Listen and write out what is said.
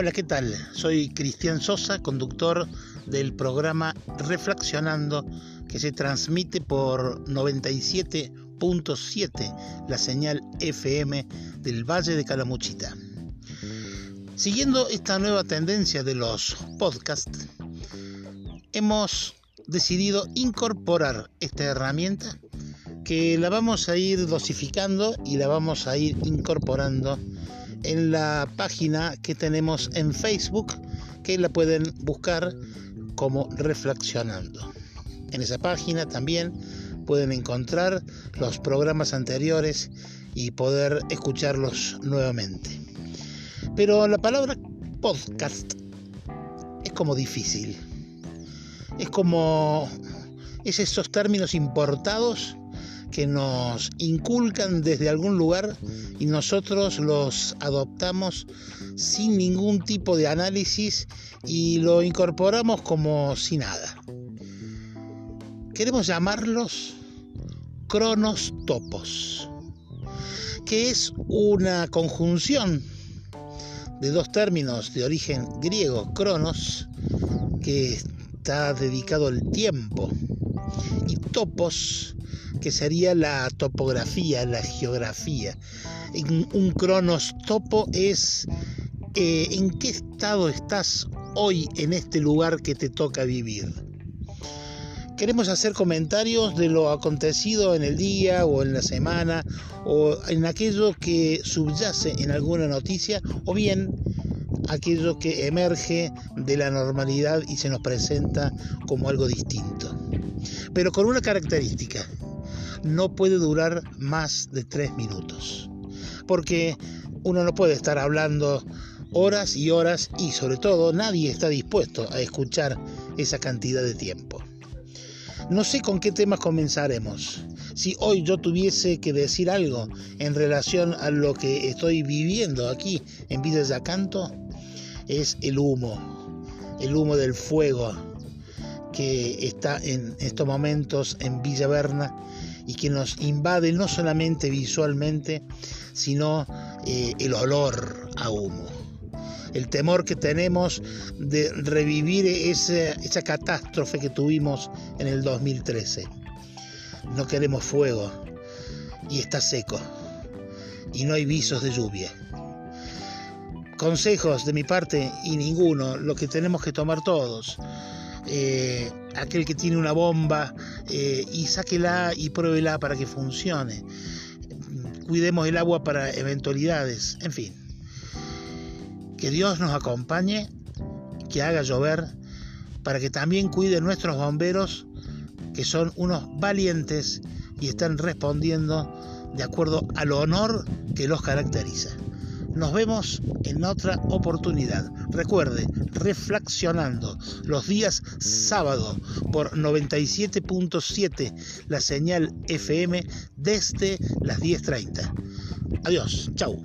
Hola, ¿qué tal? Soy Cristian Sosa, conductor del programa Reflexionando que se transmite por 97.7, la señal FM del Valle de Calamuchita. Siguiendo esta nueva tendencia de los podcasts, hemos decidido incorporar esta herramienta que la vamos a ir dosificando y la vamos a ir incorporando en la página que tenemos en Facebook, que la pueden buscar como Reflexionando. En esa página también pueden encontrar los programas anteriores y poder escucharlos nuevamente. Pero la palabra podcast es como difícil. Es como es esos términos importados que nos inculcan desde algún lugar y nosotros los adoptamos sin ningún tipo de análisis y lo incorporamos como si nada. Queremos llamarlos cronostopos, que es una conjunción de dos términos de origen griego, cronos, que está dedicado al tiempo, y topos, que sería la topografía, la geografía. Un cronostopo es eh, en qué estado estás hoy en este lugar que te toca vivir. Queremos hacer comentarios de lo acontecido en el día o en la semana o en aquello que subyace en alguna noticia o bien aquello que emerge de la normalidad y se nos presenta como algo distinto. Pero con una característica, no puede durar más de tres minutos. Porque uno no puede estar hablando horas y horas y sobre todo nadie está dispuesto a escuchar esa cantidad de tiempo. No sé con qué temas comenzaremos. Si hoy yo tuviese que decir algo en relación a lo que estoy viviendo aquí en Villa Yacanto, es el humo, el humo del fuego que está en estos momentos en Villa Berna y que nos invade no solamente visualmente, sino eh, el olor a humo. El temor que tenemos de revivir esa, esa catástrofe que tuvimos en el 2013. No queremos fuego y está seco y no hay visos de lluvia. Consejos de mi parte y ninguno, lo que tenemos que tomar todos eh, aquel que tiene una bomba eh, y sáquela y pruébela para que funcione. Cuidemos el agua para eventualidades, en fin. Que Dios nos acompañe, que haga llover, para que también cuide nuestros bomberos, que son unos valientes y están respondiendo de acuerdo al honor que los caracteriza. Nos vemos en otra oportunidad. Recuerde, reflexionando los días sábado por 97.7 la señal FM desde las 10.30. Adiós, chau.